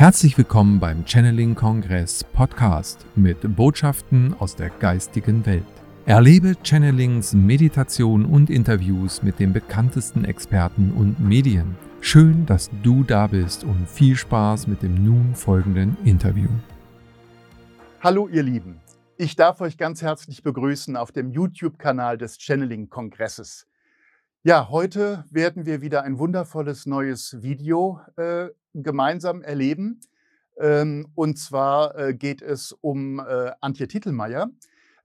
Herzlich willkommen beim Channeling Kongress Podcast mit Botschaften aus der geistigen Welt. Erlebe Channelings, Meditation und Interviews mit den bekanntesten Experten und Medien. Schön, dass du da bist und viel Spaß mit dem nun folgenden Interview. Hallo ihr Lieben, ich darf euch ganz herzlich begrüßen auf dem YouTube-Kanal des Channeling Kongresses. Ja, heute werden wir wieder ein wundervolles neues Video äh, gemeinsam erleben. Ähm, und zwar äh, geht es um äh, Antje Titelmeier.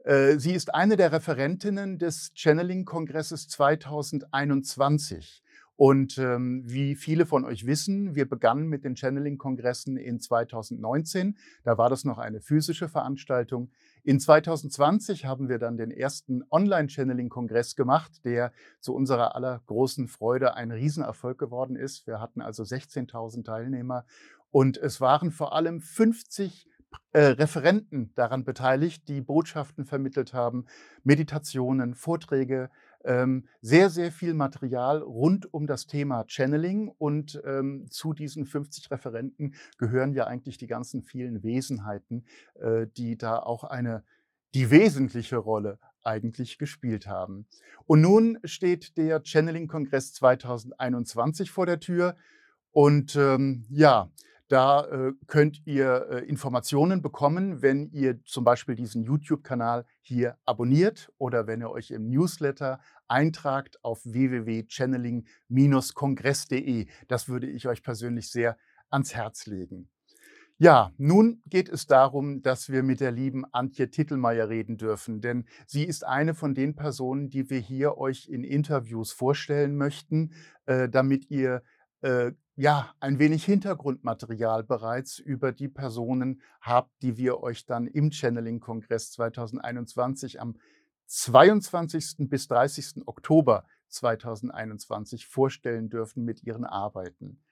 Äh, sie ist eine der Referentinnen des Channeling-Kongresses 2021. Und ähm, wie viele von euch wissen, wir begannen mit den Channeling-Kongressen in 2019. Da war das noch eine physische Veranstaltung. In 2020 haben wir dann den ersten Online-Channeling-Kongress gemacht, der zu unserer aller großen Freude ein Riesenerfolg geworden ist. Wir hatten also 16.000 Teilnehmer und es waren vor allem 50 äh, Referenten daran beteiligt, die Botschaften vermittelt haben, Meditationen, Vorträge, sehr, sehr viel Material rund um das Thema Channeling. Und ähm, zu diesen 50 Referenten gehören ja eigentlich die ganzen vielen Wesenheiten, äh, die da auch eine, die wesentliche Rolle eigentlich gespielt haben. Und nun steht der Channeling-Kongress 2021 vor der Tür. Und ähm, ja, da äh, könnt ihr äh, Informationen bekommen, wenn ihr zum Beispiel diesen YouTube-Kanal hier abonniert oder wenn ihr euch im Newsletter eintragt auf www.channeling-kongress.de. Das würde ich euch persönlich sehr ans Herz legen. Ja, nun geht es darum, dass wir mit der lieben Antje Tittelmeier reden dürfen, denn sie ist eine von den Personen, die wir hier euch in Interviews vorstellen möchten, äh, damit ihr äh, ja, ein wenig Hintergrundmaterial bereits über die Personen habt, die wir euch dann im Channeling-Kongress 2021 am 22. bis 30. Oktober 2021 vorstellen dürfen mit ihren Arbeiten.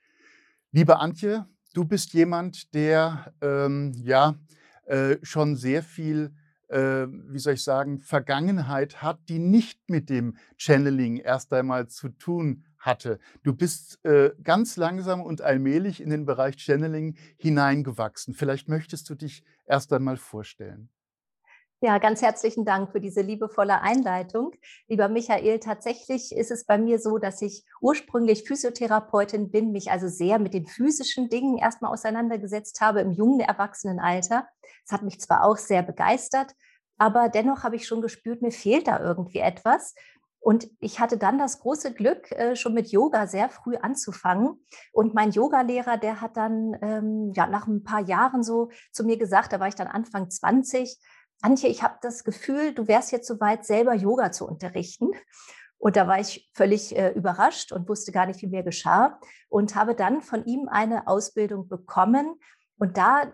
Liebe Antje, du bist jemand, der ähm, ja äh, schon sehr viel, äh, wie soll ich sagen, Vergangenheit hat, die nicht mit dem Channeling erst einmal zu tun hatte. Du bist äh, ganz langsam und allmählich in den Bereich Channeling hineingewachsen. Vielleicht möchtest du dich erst einmal vorstellen. Ja, ganz herzlichen Dank für diese liebevolle Einleitung. Lieber Michael, tatsächlich ist es bei mir so, dass ich ursprünglich Physiotherapeutin bin, mich also sehr mit den physischen Dingen erstmal auseinandergesetzt habe im jungen Erwachsenenalter. Es hat mich zwar auch sehr begeistert, aber dennoch habe ich schon gespürt, mir fehlt da irgendwie etwas. Und ich hatte dann das große Glück, äh, schon mit Yoga sehr früh anzufangen. Und mein Yogalehrer, der hat dann ähm, ja, nach ein paar Jahren so zu mir gesagt, da war ich dann Anfang 20, Antje, ich habe das Gefühl, du wärst jetzt soweit, selber Yoga zu unterrichten. Und da war ich völlig äh, überrascht und wusste gar nicht, wie mir geschah und habe dann von ihm eine Ausbildung bekommen. Und da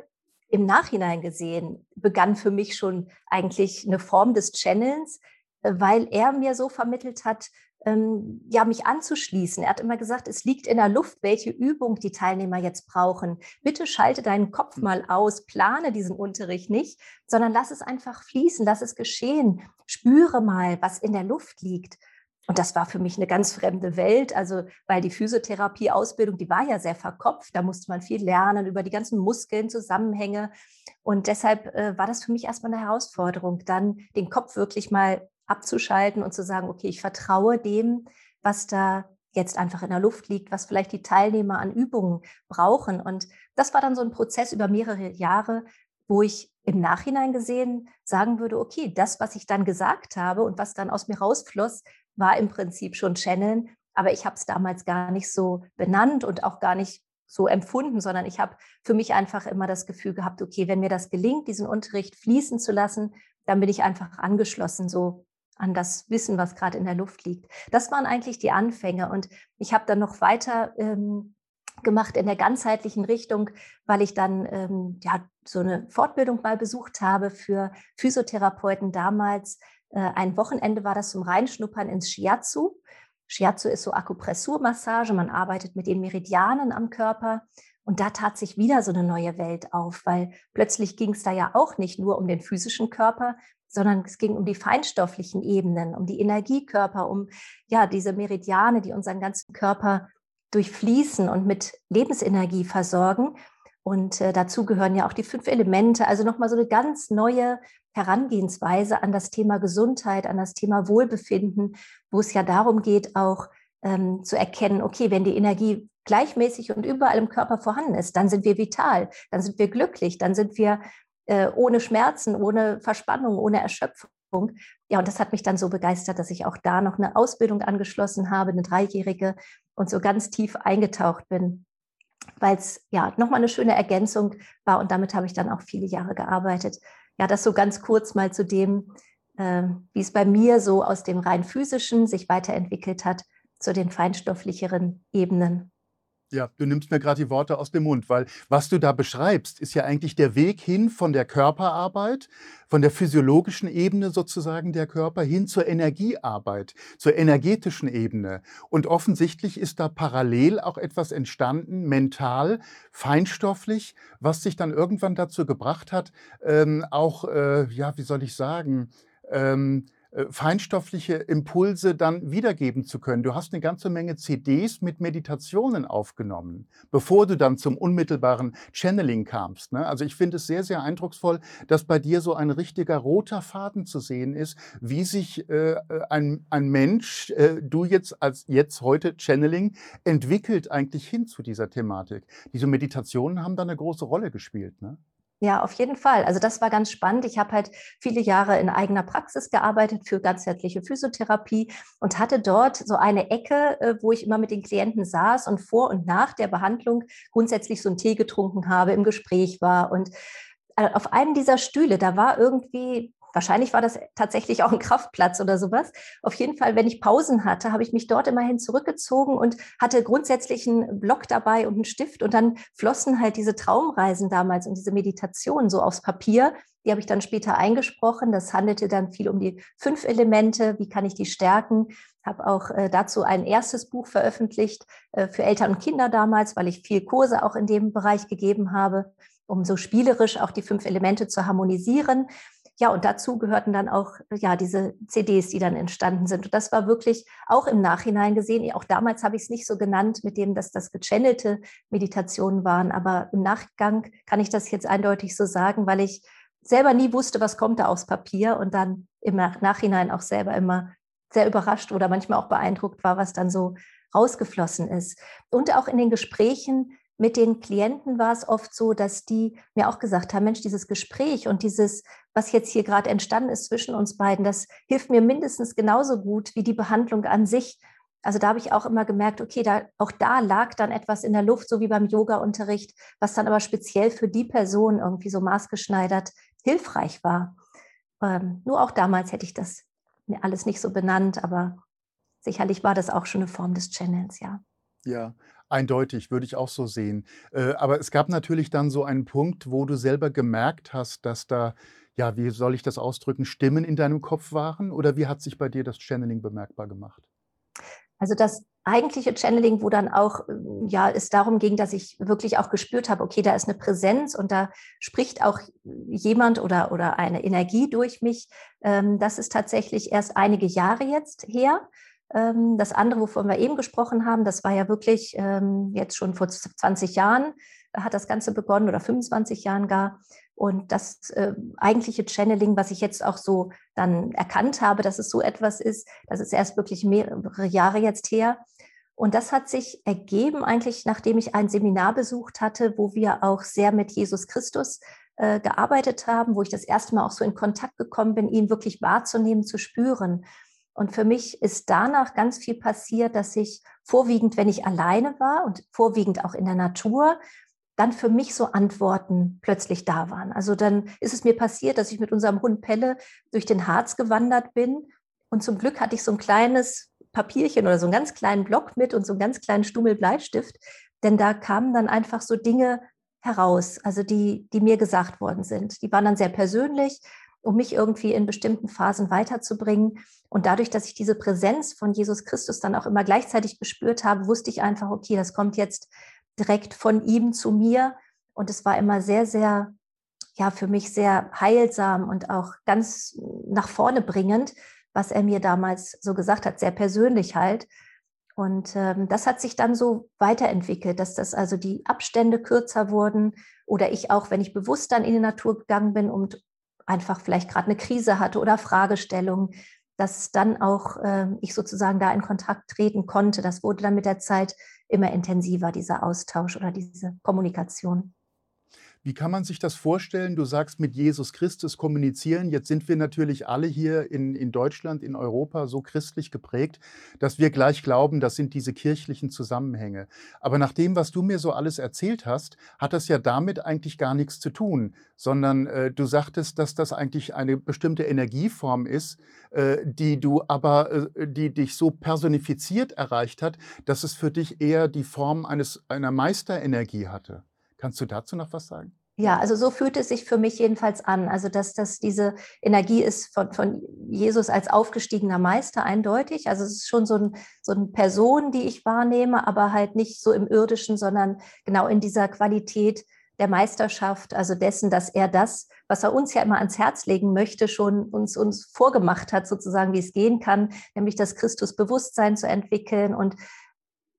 im Nachhinein gesehen begann für mich schon eigentlich eine Form des Channels, weil er mir so vermittelt hat, ähm, ja, mich anzuschließen. Er hat immer gesagt, es liegt in der Luft, welche Übung die Teilnehmer jetzt brauchen. Bitte schalte deinen Kopf hm. mal aus, plane diesen Unterricht nicht, sondern lass es einfach fließen, lass es geschehen. Spüre mal, was in der Luft liegt. Und das war für mich eine ganz fremde Welt, also weil die Physiotherapie-Ausbildung, die war ja sehr verkopft, da musste man viel lernen über die ganzen Muskeln, Zusammenhänge. Und deshalb äh, war das für mich erstmal eine Herausforderung, dann den Kopf wirklich mal abzuschalten und zu sagen, okay, ich vertraue dem, was da jetzt einfach in der Luft liegt, was vielleicht die Teilnehmer an Übungen brauchen. Und das war dann so ein Prozess über mehrere Jahre, wo ich im Nachhinein gesehen sagen würde, okay, das, was ich dann gesagt habe und was dann aus mir rausfloss, war im Prinzip schon Channeln, aber ich habe es damals gar nicht so benannt und auch gar nicht so empfunden, sondern ich habe für mich einfach immer das Gefühl gehabt, okay, wenn mir das gelingt, diesen Unterricht fließen zu lassen, dann bin ich einfach angeschlossen, so an das Wissen, was gerade in der Luft liegt. Das waren eigentlich die Anfänge. Und ich habe dann noch weiter ähm, gemacht in der ganzheitlichen Richtung, weil ich dann ähm, ja, so eine Fortbildung mal besucht habe für Physiotherapeuten damals. Äh, ein Wochenende war das zum Reinschnuppern ins Shiatsu. Shiatsu ist so Akupressurmassage, man arbeitet mit den Meridianen am Körper. Und da tat sich wieder so eine neue Welt auf, weil plötzlich ging es da ja auch nicht nur um den physischen Körper, sondern es ging um die feinstofflichen Ebenen, um die Energiekörper, um ja diese Meridiane, die unseren ganzen Körper durchfließen und mit Lebensenergie versorgen. Und äh, dazu gehören ja auch die fünf Elemente, also nochmal so eine ganz neue Herangehensweise an das Thema Gesundheit, an das Thema Wohlbefinden, wo es ja darum geht, auch ähm, zu erkennen, okay, wenn die Energie gleichmäßig und überall im Körper vorhanden ist, dann sind wir vital, dann sind wir glücklich, dann sind wir äh, ohne Schmerzen, ohne Verspannung, ohne Erschöpfung. Ja, und das hat mich dann so begeistert, dass ich auch da noch eine Ausbildung angeschlossen habe, eine dreijährige, und so ganz tief eingetaucht bin, weil es ja nochmal eine schöne Ergänzung war. Und damit habe ich dann auch viele Jahre gearbeitet. Ja, das so ganz kurz mal zu dem, äh, wie es bei mir so aus dem rein physischen sich weiterentwickelt hat zu den feinstofflicheren Ebenen. Ja, du nimmst mir gerade die Worte aus dem Mund, weil was du da beschreibst, ist ja eigentlich der Weg hin von der Körperarbeit, von der physiologischen Ebene sozusagen der Körper hin zur Energiearbeit, zur energetischen Ebene. Und offensichtlich ist da parallel auch etwas entstanden, mental, feinstofflich, was sich dann irgendwann dazu gebracht hat, ähm, auch, äh, ja, wie soll ich sagen, ähm, äh, feinstoffliche Impulse dann wiedergeben zu können. Du hast eine ganze Menge CDs mit Meditationen aufgenommen, bevor du dann zum unmittelbaren Channeling kamst. Ne? Also ich finde es sehr, sehr eindrucksvoll, dass bei dir so ein richtiger roter Faden zu sehen ist, wie sich äh, ein, ein Mensch, äh, du jetzt als jetzt heute Channeling, entwickelt eigentlich hin zu dieser Thematik. Diese Meditationen haben da eine große Rolle gespielt. Ne? Ja, auf jeden Fall. Also das war ganz spannend. Ich habe halt viele Jahre in eigener Praxis gearbeitet für ganzheitliche Physiotherapie und hatte dort so eine Ecke, äh, wo ich immer mit den Klienten saß und vor und nach der Behandlung grundsätzlich so einen Tee getrunken habe, im Gespräch war. Und äh, auf einem dieser Stühle, da war irgendwie Wahrscheinlich war das tatsächlich auch ein Kraftplatz oder sowas. Auf jeden Fall, wenn ich Pausen hatte, habe ich mich dort immerhin zurückgezogen und hatte grundsätzlich einen Block dabei und einen Stift. Und dann flossen halt diese Traumreisen damals und diese Meditationen so aufs Papier. Die habe ich dann später eingesprochen. Das handelte dann viel um die fünf Elemente. Wie kann ich die stärken? Habe auch äh, dazu ein erstes Buch veröffentlicht äh, für Eltern und Kinder damals, weil ich viel Kurse auch in dem Bereich gegeben habe, um so spielerisch auch die fünf Elemente zu harmonisieren ja, und dazu gehörten dann auch ja diese CDs, die dann entstanden sind. Und das war wirklich auch im Nachhinein gesehen. Auch damals habe ich es nicht so genannt, mit dem, dass das gechannelte Meditationen waren. Aber im Nachgang kann ich das jetzt eindeutig so sagen, weil ich selber nie wusste, was kommt da aufs Papier und dann im Nachhinein auch selber immer sehr überrascht oder manchmal auch beeindruckt war, was dann so rausgeflossen ist. Und auch in den Gesprächen mit den Klienten war es oft so, dass die mir auch gesagt haben, Mensch, dieses Gespräch und dieses, was jetzt hier gerade entstanden ist zwischen uns beiden, das hilft mir mindestens genauso gut wie die Behandlung an sich. Also da habe ich auch immer gemerkt, okay, da, auch da lag dann etwas in der Luft, so wie beim Yoga-Unterricht, was dann aber speziell für die Person irgendwie so maßgeschneidert hilfreich war. Ähm, nur auch damals hätte ich das alles nicht so benannt, aber sicherlich war das auch schon eine Form des Channels, ja. Ja, Eindeutig, würde ich auch so sehen. Äh, aber es gab natürlich dann so einen Punkt, wo du selber gemerkt hast, dass da, ja, wie soll ich das ausdrücken, Stimmen in deinem Kopf waren? Oder wie hat sich bei dir das Channeling bemerkbar gemacht? Also das eigentliche Channeling, wo dann auch ja es darum ging, dass ich wirklich auch gespürt habe, okay, da ist eine Präsenz und da spricht auch jemand oder oder eine Energie durch mich. Ähm, das ist tatsächlich erst einige Jahre jetzt her. Ähm, das andere, wovon wir eben gesprochen haben, das war ja wirklich ähm, jetzt schon vor 20 Jahren, hat das Ganze begonnen oder 25 Jahren gar. Und das äh, eigentliche Channeling, was ich jetzt auch so dann erkannt habe, dass es so etwas ist, das ist erst wirklich mehrere Jahre jetzt her. Und das hat sich ergeben eigentlich, nachdem ich ein Seminar besucht hatte, wo wir auch sehr mit Jesus Christus äh, gearbeitet haben, wo ich das erste Mal auch so in Kontakt gekommen bin, ihn wirklich wahrzunehmen, zu spüren. Und für mich ist danach ganz viel passiert, dass ich vorwiegend, wenn ich alleine war und vorwiegend auch in der Natur, dann für mich so Antworten plötzlich da waren. Also dann ist es mir passiert, dass ich mit unserem Hund Pelle durch den Harz gewandert bin. Und zum Glück hatte ich so ein kleines Papierchen oder so einen ganz kleinen Block mit und so einen ganz kleinen Stummel Bleistift. Denn da kamen dann einfach so Dinge heraus, also die, die mir gesagt worden sind. Die waren dann sehr persönlich um mich irgendwie in bestimmten Phasen weiterzubringen. Und dadurch, dass ich diese Präsenz von Jesus Christus dann auch immer gleichzeitig gespürt habe, wusste ich einfach, okay, das kommt jetzt direkt von ihm zu mir. Und es war immer sehr, sehr, ja, für mich sehr heilsam und auch ganz nach vorne bringend, was er mir damals so gesagt hat, sehr persönlich halt. Und ähm, das hat sich dann so weiterentwickelt, dass das also die Abstände kürzer wurden oder ich auch, wenn ich bewusst dann in die Natur gegangen bin und einfach vielleicht gerade eine Krise hatte oder Fragestellungen, dass dann auch äh, ich sozusagen da in Kontakt treten konnte. Das wurde dann mit der Zeit immer intensiver, dieser Austausch oder diese Kommunikation. Wie kann man sich das vorstellen? Du sagst mit Jesus Christus kommunizieren. Jetzt sind wir natürlich alle hier in, in Deutschland, in Europa so christlich geprägt, dass wir gleich glauben, das sind diese kirchlichen Zusammenhänge. Aber nach dem, was du mir so alles erzählt hast, hat das ja damit eigentlich gar nichts zu tun, sondern äh, du sagtest, dass das eigentlich eine bestimmte Energieform ist, äh, die du aber, äh, die dich so personifiziert erreicht hat, dass es für dich eher die Form eines, einer Meisterenergie hatte. Kannst du dazu noch was sagen? Ja, also so fühlt es sich für mich jedenfalls an. Also, dass das diese Energie ist von, von Jesus als aufgestiegener Meister eindeutig. Also, es ist schon so, ein, so eine Person, die ich wahrnehme, aber halt nicht so im irdischen, sondern genau in dieser Qualität der Meisterschaft, also dessen, dass er das, was er uns ja immer ans Herz legen möchte, schon uns, uns vorgemacht hat, sozusagen, wie es gehen kann, nämlich das Christusbewusstsein zu entwickeln und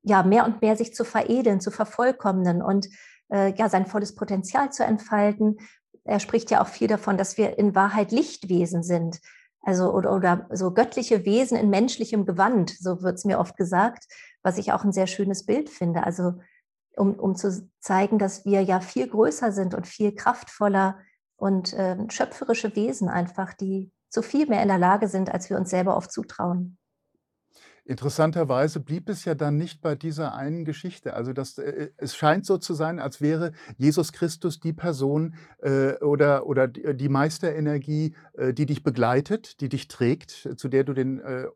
ja, mehr und mehr sich zu veredeln, zu vervollkommnen. Und äh, ja, sein volles Potenzial zu entfalten. Er spricht ja auch viel davon, dass wir in Wahrheit Lichtwesen sind. Also oder, oder so göttliche Wesen in menschlichem Gewand, so wird es mir oft gesagt, was ich auch ein sehr schönes Bild finde. Also um, um zu zeigen, dass wir ja viel größer sind und viel kraftvoller und äh, schöpferische Wesen einfach, die so viel mehr in der Lage sind, als wir uns selber oft zutrauen. Interessanterweise blieb es ja dann nicht bei dieser einen Geschichte. Also das, äh, es scheint so zu sein, als wäre Jesus Christus die Person äh, oder, oder die Meisterenergie, äh, die dich begleitet, die dich trägt, zu der du den äh,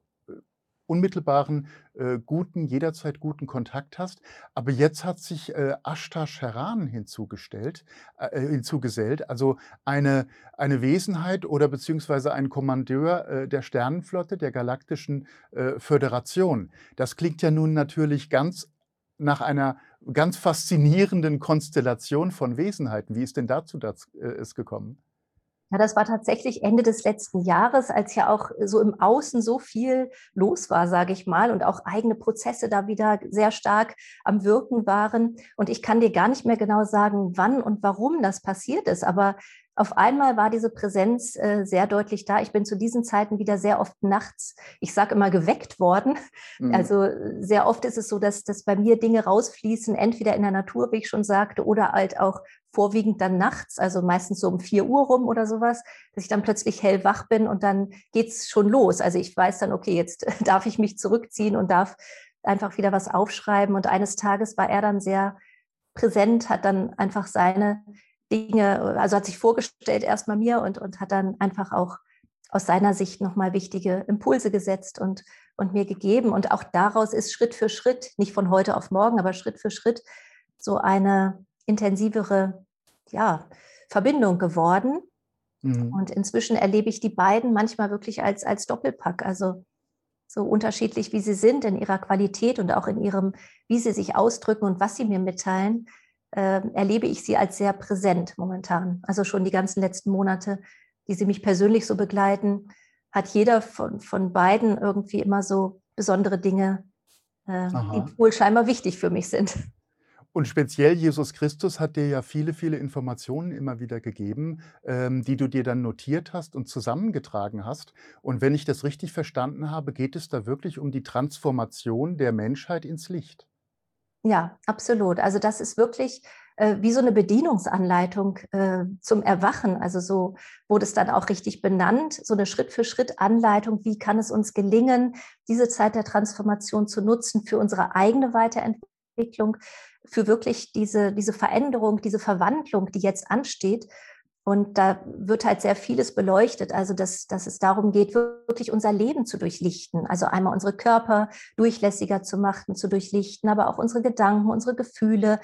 unmittelbaren, äh, guten, jederzeit guten Kontakt hast. Aber jetzt hat sich äh, Ashtar Sheran hinzugestellt, äh, äh, hinzugesellt, also eine, eine Wesenheit oder beziehungsweise ein Kommandeur äh, der Sternenflotte, der Galaktischen äh, Föderation. Das klingt ja nun natürlich ganz nach einer ganz faszinierenden Konstellation von Wesenheiten. Wie ist denn dazu das, äh, es gekommen? Ja, das war tatsächlich Ende des letzten Jahres, als ja auch so im Außen so viel los war, sage ich mal, und auch eigene Prozesse da wieder sehr stark am Wirken waren. Und ich kann dir gar nicht mehr genau sagen, wann und warum das passiert ist, aber auf einmal war diese Präsenz äh, sehr deutlich da. Ich bin zu diesen Zeiten wieder sehr oft nachts, ich sage immer, geweckt worden. Mhm. Also sehr oft ist es so, dass, dass bei mir Dinge rausfließen, entweder in der Natur, wie ich schon sagte, oder halt auch vorwiegend dann nachts, also meistens so um vier Uhr rum oder sowas, dass ich dann plötzlich hellwach bin und dann geht's schon los. Also ich weiß dann, okay, jetzt darf ich mich zurückziehen und darf einfach wieder was aufschreiben. Und eines Tages war er dann sehr präsent, hat dann einfach seine Dinge, also hat sich vorgestellt erstmal mir und, und hat dann einfach auch aus seiner Sicht nochmal wichtige Impulse gesetzt und, und mir gegeben. Und auch daraus ist Schritt für Schritt, nicht von heute auf morgen, aber Schritt für Schritt so eine intensivere ja, Verbindung geworden. Mhm. Und inzwischen erlebe ich die beiden manchmal wirklich als, als Doppelpack. Also so unterschiedlich, wie sie sind in ihrer Qualität und auch in ihrem, wie sie sich ausdrücken und was sie mir mitteilen, äh, erlebe ich sie als sehr präsent momentan. Also schon die ganzen letzten Monate, die sie mich persönlich so begleiten, hat jeder von, von beiden irgendwie immer so besondere Dinge, äh, die wohl scheinbar wichtig für mich sind. Und speziell Jesus Christus hat dir ja viele, viele Informationen immer wieder gegeben, ähm, die du dir dann notiert hast und zusammengetragen hast. Und wenn ich das richtig verstanden habe, geht es da wirklich um die Transformation der Menschheit ins Licht. Ja, absolut. Also das ist wirklich äh, wie so eine Bedienungsanleitung äh, zum Erwachen. Also so wurde es dann auch richtig benannt, so eine Schritt-für-Schritt-Anleitung, wie kann es uns gelingen, diese Zeit der Transformation zu nutzen für unsere eigene Weiterentwicklung, für wirklich diese, diese Veränderung, diese Verwandlung, die jetzt ansteht. Und da wird halt sehr vieles beleuchtet, also dass, dass es darum geht, wirklich unser Leben zu durchlichten. Also einmal unsere Körper durchlässiger zu machen, zu durchlichten, aber auch unsere Gedanken, unsere Gefühle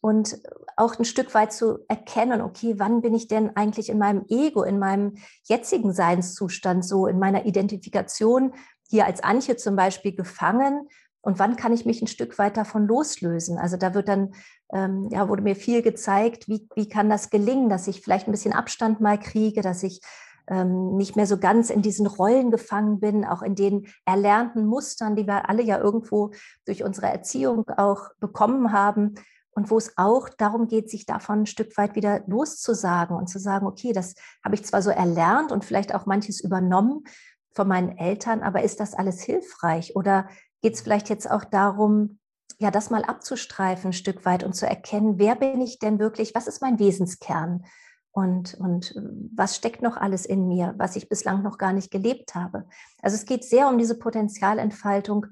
und auch ein Stück weit zu erkennen, okay, wann bin ich denn eigentlich in meinem Ego, in meinem jetzigen Seinszustand, so in meiner Identifikation hier als Anche zum Beispiel gefangen und wann kann ich mich ein Stück weit davon loslösen? Also da wird dann, ähm, ja, wurde mir viel gezeigt, wie, wie kann das gelingen, dass ich vielleicht ein bisschen Abstand mal kriege, dass ich ähm, nicht mehr so ganz in diesen Rollen gefangen bin, auch in den erlernten Mustern, die wir alle ja irgendwo durch unsere Erziehung auch bekommen haben. Und wo es auch darum geht, sich davon ein Stück weit wieder loszusagen und zu sagen, okay, das habe ich zwar so erlernt und vielleicht auch manches übernommen von meinen Eltern, aber ist das alles hilfreich? Oder geht es vielleicht jetzt auch darum, ja, das mal abzustreifen ein Stück weit und zu erkennen, wer bin ich denn wirklich, was ist mein Wesenskern und, und äh, was steckt noch alles in mir, was ich bislang noch gar nicht gelebt habe. Also es geht sehr um diese Potenzialentfaltung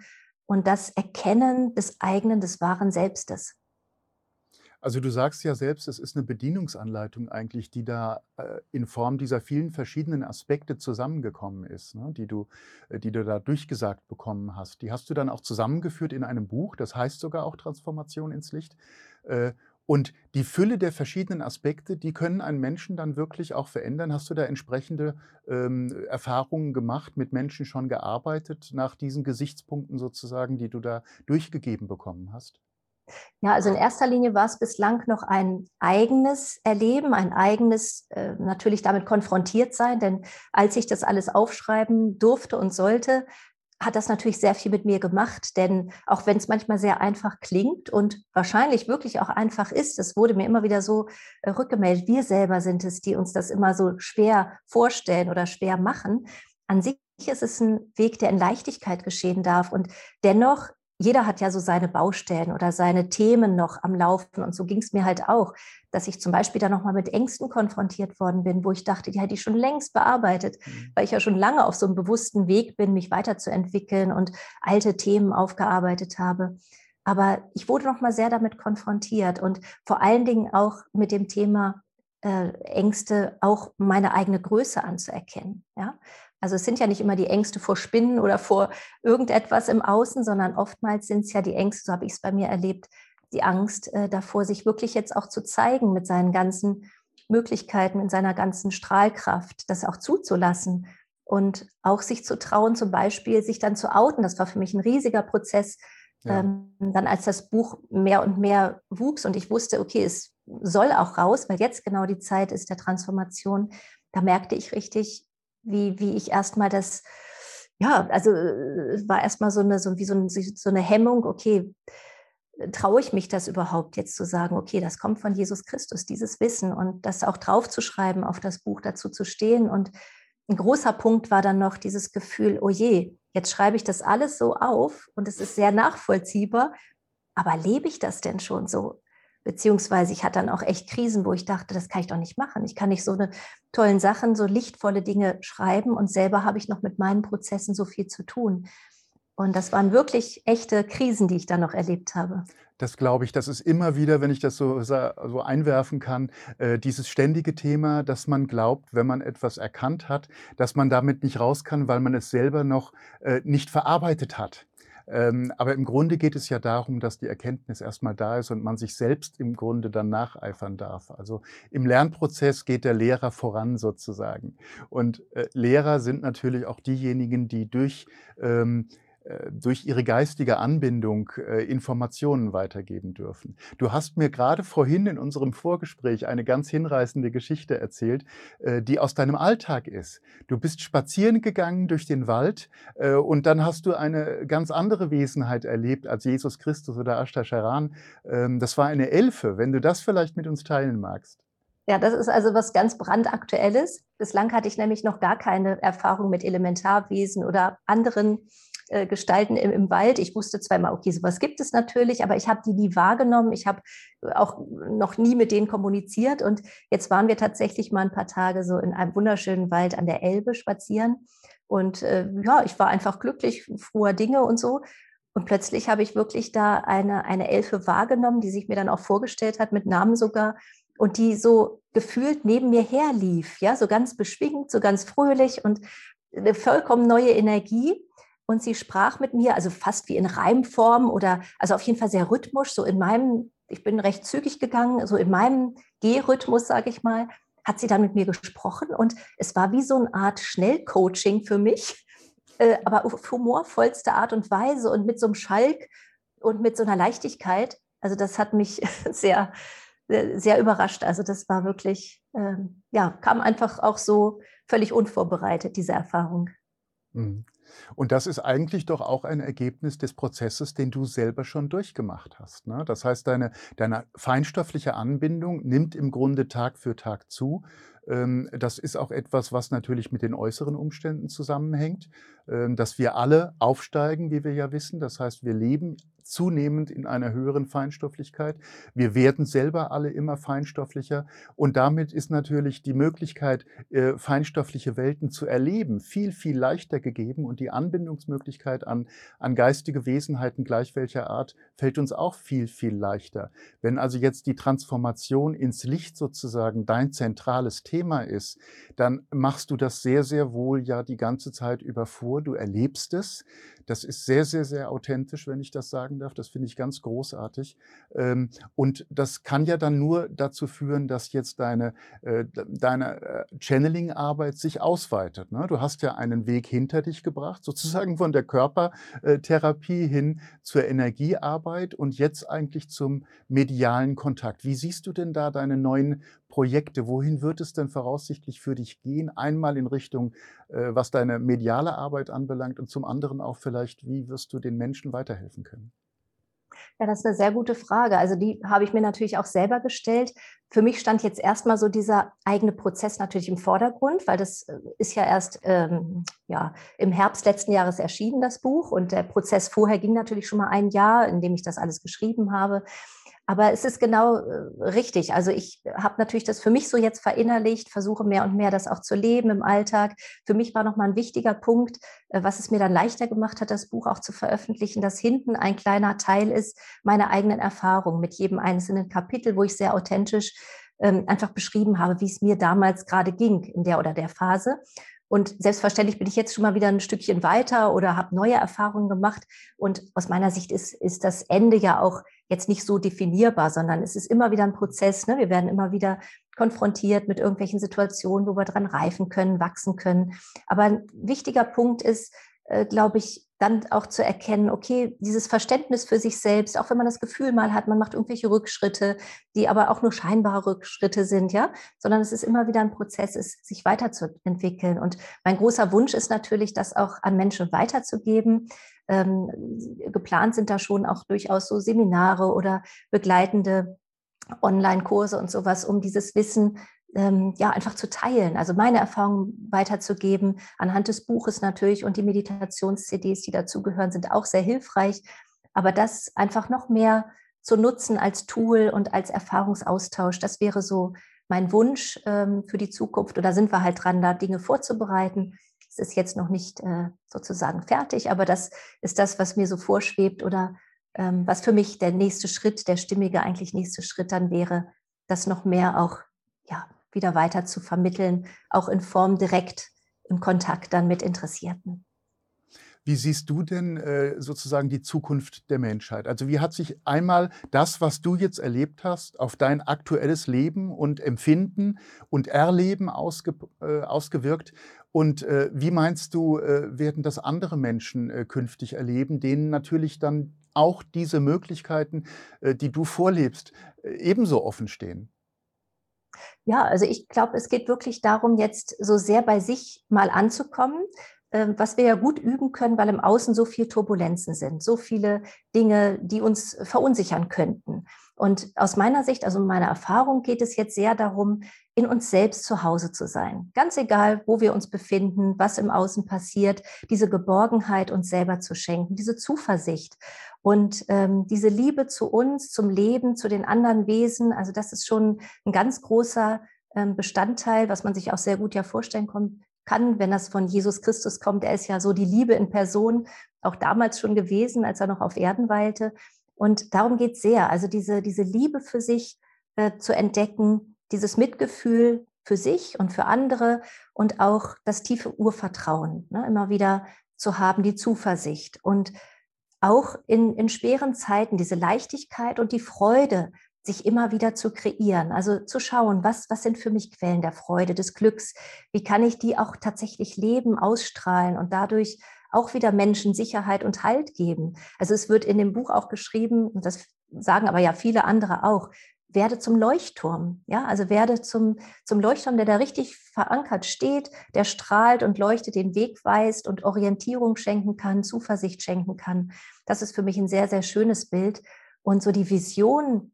und das Erkennen des eigenen, des wahren Selbstes. Also du sagst ja selbst, es ist eine Bedienungsanleitung eigentlich, die da äh, in Form dieser vielen verschiedenen Aspekte zusammengekommen ist, ne? die, du, äh, die du da durchgesagt bekommen hast. Die hast du dann auch zusammengeführt in einem Buch, das heißt sogar auch Transformation ins Licht. Äh, und die Fülle der verschiedenen Aspekte, die können einen Menschen dann wirklich auch verändern. Hast du da entsprechende ähm, Erfahrungen gemacht, mit Menschen schon gearbeitet, nach diesen Gesichtspunkten sozusagen, die du da durchgegeben bekommen hast? Ja, also in erster Linie war es bislang noch ein eigenes Erleben, ein eigenes äh, natürlich damit konfrontiert sein, denn als ich das alles aufschreiben durfte und sollte, hat das natürlich sehr viel mit mir gemacht, denn auch wenn es manchmal sehr einfach klingt und wahrscheinlich wirklich auch einfach ist, es wurde mir immer wieder so äh, rückgemeldet, wir selber sind es, die uns das immer so schwer vorstellen oder schwer machen. An sich ist es ein Weg, der in Leichtigkeit geschehen darf und dennoch jeder hat ja so seine Baustellen oder seine Themen noch am Laufen. Und so ging es mir halt auch, dass ich zum Beispiel da nochmal mit Ängsten konfrontiert worden bin, wo ich dachte, die hätte ich schon längst bearbeitet, mhm. weil ich ja schon lange auf so einem bewussten Weg bin, mich weiterzuentwickeln und alte Themen aufgearbeitet habe. Aber ich wurde nochmal sehr damit konfrontiert und vor allen Dingen auch mit dem Thema äh, Ängste, auch meine eigene Größe anzuerkennen. Ja? Also es sind ja nicht immer die Ängste vor Spinnen oder vor irgendetwas im Außen, sondern oftmals sind es ja die Ängste, so habe ich es bei mir erlebt, die Angst äh, davor, sich wirklich jetzt auch zu zeigen mit seinen ganzen Möglichkeiten, in seiner ganzen Strahlkraft, das auch zuzulassen und auch sich zu trauen, zum Beispiel sich dann zu outen. Das war für mich ein riesiger Prozess. Ja. Ähm, dann als das Buch mehr und mehr wuchs und ich wusste, okay, es soll auch raus, weil jetzt genau die Zeit ist der Transformation, da merkte ich richtig, wie, wie ich erstmal das, ja, also es war erstmal so eine, so, wie so, ein, so eine Hemmung, okay, traue ich mich das überhaupt jetzt zu sagen, okay, das kommt von Jesus Christus, dieses Wissen und das auch draufzuschreiben, auf das Buch dazu zu stehen. Und ein großer Punkt war dann noch dieses Gefühl, oh je, jetzt schreibe ich das alles so auf und es ist sehr nachvollziehbar, aber lebe ich das denn schon so? Beziehungsweise ich hatte dann auch echt Krisen, wo ich dachte, das kann ich doch nicht machen. Ich kann nicht so eine tollen Sachen, so lichtvolle Dinge schreiben und selber habe ich noch mit meinen Prozessen so viel zu tun. Und das waren wirklich echte Krisen, die ich dann noch erlebt habe. Das glaube ich, das ist immer wieder, wenn ich das so, so einwerfen kann, äh, dieses ständige Thema, dass man glaubt, wenn man etwas erkannt hat, dass man damit nicht raus kann, weil man es selber noch äh, nicht verarbeitet hat. Ähm, aber im Grunde geht es ja darum, dass die Erkenntnis erstmal da ist und man sich selbst im Grunde dann nacheifern darf. Also im Lernprozess geht der Lehrer voran sozusagen. Und äh, Lehrer sind natürlich auch diejenigen, die durch ähm, äh, durch ihre geistige Anbindung äh, Informationen weitergeben dürfen. Du hast mir gerade vorhin in unserem Vorgespräch eine ganz hinreißende Geschichte erzählt, äh, die aus deinem Alltag ist. Du bist spazieren gegangen durch den Wald und dann hast du eine ganz andere Wesenheit erlebt als Jesus Christus oder Ashtascharan. Ähm, das war eine Elfe, wenn du das vielleicht mit uns teilen magst. Ja, das ist also was ganz brandaktuelles. Bislang hatte ich nämlich noch gar keine Erfahrung mit Elementarwesen oder anderen äh, gestalten im, im, Wald. Ich wusste zweimal, okay, sowas gibt es natürlich, aber ich habe die nie wahrgenommen. Ich habe auch noch nie mit denen kommuniziert. Und jetzt waren wir tatsächlich mal ein paar Tage so in einem wunderschönen Wald an der Elbe spazieren. Und äh, ja, ich war einfach glücklich, froher Dinge und so. Und plötzlich habe ich wirklich da eine, eine Elfe wahrgenommen, die sich mir dann auch vorgestellt hat, mit Namen sogar, und die so gefühlt neben mir herlief, ja, so ganz beschwingt, so ganz fröhlich und eine vollkommen neue Energie und sie sprach mit mir, also fast wie in Reimform oder also auf jeden Fall sehr rhythmisch, so in meinem, ich bin recht zügig gegangen, so in meinem Gehrhythmus, sage ich mal, hat sie dann mit mir gesprochen und es war wie so eine Art Schnellcoaching für mich, äh, aber auf humorvollste Art und Weise und mit so einem Schalk und mit so einer Leichtigkeit. Also das hat mich sehr, sehr überrascht. Also das war wirklich, ähm, ja, kam einfach auch so völlig unvorbereitet, diese Erfahrung. Mhm. Und das ist eigentlich doch auch ein Ergebnis des Prozesses, den du selber schon durchgemacht hast. Ne? Das heißt, deine, deine feinstoffliche Anbindung nimmt im Grunde Tag für Tag zu. Ähm, das ist auch etwas, was natürlich mit den äußeren Umständen zusammenhängt, ähm, dass wir alle aufsteigen, wie wir ja wissen. Das heißt, wir leben zunehmend in einer höheren Feinstofflichkeit. Wir werden selber alle immer feinstofflicher und damit ist natürlich die Möglichkeit, äh, feinstoffliche Welten zu erleben, viel, viel leichter gegeben und die Anbindungsmöglichkeit an, an geistige Wesenheiten gleich welcher Art fällt uns auch viel, viel leichter. Wenn also jetzt die Transformation ins Licht sozusagen dein zentrales Thema ist, dann machst du das sehr, sehr wohl ja die ganze Zeit über vor. Du erlebst es. Das ist sehr, sehr, sehr authentisch, wenn ich das sagen darf. Das finde ich ganz großartig. Ähm, und das kann ja dann nur dazu führen, dass jetzt deine, äh, deine äh, Channeling-Arbeit sich ausweitet. Ne? Du hast ja einen Weg hinter dich gebracht, sozusagen von der Körpertherapie hin zur Energiearbeit und jetzt eigentlich zum medialen Kontakt. Wie siehst du denn da deine neuen Projekte? Wohin wird es denn voraussichtlich für dich gehen? Einmal in Richtung, äh, was deine mediale Arbeit anbelangt und zum anderen auch vielleicht, wie wirst du den Menschen weiterhelfen können? Ja, das ist eine sehr gute Frage. Also die habe ich mir natürlich auch selber gestellt. Für mich stand jetzt erstmal so dieser eigene Prozess natürlich im Vordergrund, weil das äh, ist ja erst ähm, ja, im Herbst letzten Jahres erschienen, das Buch. Und der Prozess vorher ging natürlich schon mal ein Jahr, in dem ich das alles geschrieben habe. Aber es ist genau äh, richtig. Also ich habe natürlich das für mich so jetzt verinnerlicht, versuche mehr und mehr das auch zu leben im Alltag. Für mich war nochmal ein wichtiger Punkt, äh, was es mir dann leichter gemacht hat, das Buch auch zu veröffentlichen, dass hinten ein kleiner Teil ist meine eigenen Erfahrungen mit jedem einzelnen Kapitel, wo ich sehr authentisch ähm, einfach beschrieben habe, wie es mir damals gerade ging in der oder der Phase. Und selbstverständlich bin ich jetzt schon mal wieder ein Stückchen weiter oder habe neue Erfahrungen gemacht. Und aus meiner Sicht ist, ist das Ende ja auch jetzt nicht so definierbar, sondern es ist immer wieder ein Prozess. Ne? Wir werden immer wieder konfrontiert mit irgendwelchen Situationen, wo wir dran reifen können, wachsen können. Aber ein wichtiger Punkt ist, glaube ich, dann auch zu erkennen, okay, dieses Verständnis für sich selbst, auch wenn man das Gefühl mal hat, man macht irgendwelche Rückschritte, die aber auch nur scheinbare Rückschritte sind, ja, sondern es ist immer wieder ein Prozess, ist, sich weiterzuentwickeln. Und mein großer Wunsch ist natürlich, das auch an Menschen weiterzugeben. Ähm, geplant sind da schon auch durchaus so Seminare oder begleitende Online-Kurse und sowas, um dieses Wissen ähm, ja, einfach zu teilen, also meine Erfahrungen weiterzugeben, anhand des Buches natürlich und die Meditations-CDs, die dazugehören, sind auch sehr hilfreich. Aber das einfach noch mehr zu nutzen als Tool und als Erfahrungsaustausch, das wäre so mein Wunsch ähm, für die Zukunft. Oder sind wir halt dran, da Dinge vorzubereiten. Es ist jetzt noch nicht äh, sozusagen fertig, aber das ist das, was mir so vorschwebt oder ähm, was für mich der nächste Schritt, der stimmige eigentlich nächste Schritt dann wäre, das noch mehr auch ja, wieder weiter zu vermitteln, auch in Form direkt im Kontakt dann mit Interessierten. Wie siehst du denn äh, sozusagen die Zukunft der Menschheit? Also wie hat sich einmal das, was du jetzt erlebt hast, auf dein aktuelles Leben und Empfinden und Erleben ausge, äh, ausgewirkt? Und äh, wie meinst du, werden das andere Menschen künftig erleben, denen natürlich dann auch diese Möglichkeiten, die du vorlebst, ebenso offen stehen? Ja, also ich glaube, es geht wirklich darum, jetzt so sehr bei sich mal anzukommen, ähm, was wir ja gut üben können, weil im Außen so viel Turbulenzen sind, so viele Dinge, die uns verunsichern könnten. Und aus meiner Sicht, also meiner Erfahrung, geht es jetzt sehr darum, in uns selbst zu Hause zu sein. Ganz egal, wo wir uns befinden, was im Außen passiert, diese Geborgenheit uns selber zu schenken, diese Zuversicht und ähm, diese Liebe zu uns, zum Leben, zu den anderen Wesen. Also das ist schon ein ganz großer ähm, Bestandteil, was man sich auch sehr gut ja vorstellen kann, wenn das von Jesus Christus kommt. Er ist ja so die Liebe in Person, auch damals schon gewesen, als er noch auf Erden weilte. Und darum geht es sehr. Also diese, diese Liebe für sich äh, zu entdecken, dieses Mitgefühl für sich und für andere und auch das tiefe Urvertrauen, ne, immer wieder zu haben, die Zuversicht. Und auch in, in schweren Zeiten diese Leichtigkeit und die Freude, sich immer wieder zu kreieren, also zu schauen, was, was sind für mich Quellen der Freude, des Glücks, wie kann ich die auch tatsächlich leben, ausstrahlen und dadurch auch wieder Menschen Sicherheit und Halt geben. Also es wird in dem Buch auch geschrieben, und das sagen aber ja viele andere auch, werde zum Leuchtturm. Ja, also werde zum, zum Leuchtturm, der da richtig verankert steht, der strahlt und leuchtet, den Weg weist und Orientierung schenken kann, Zuversicht schenken kann. Das ist für mich ein sehr, sehr schönes Bild. Und so die Vision,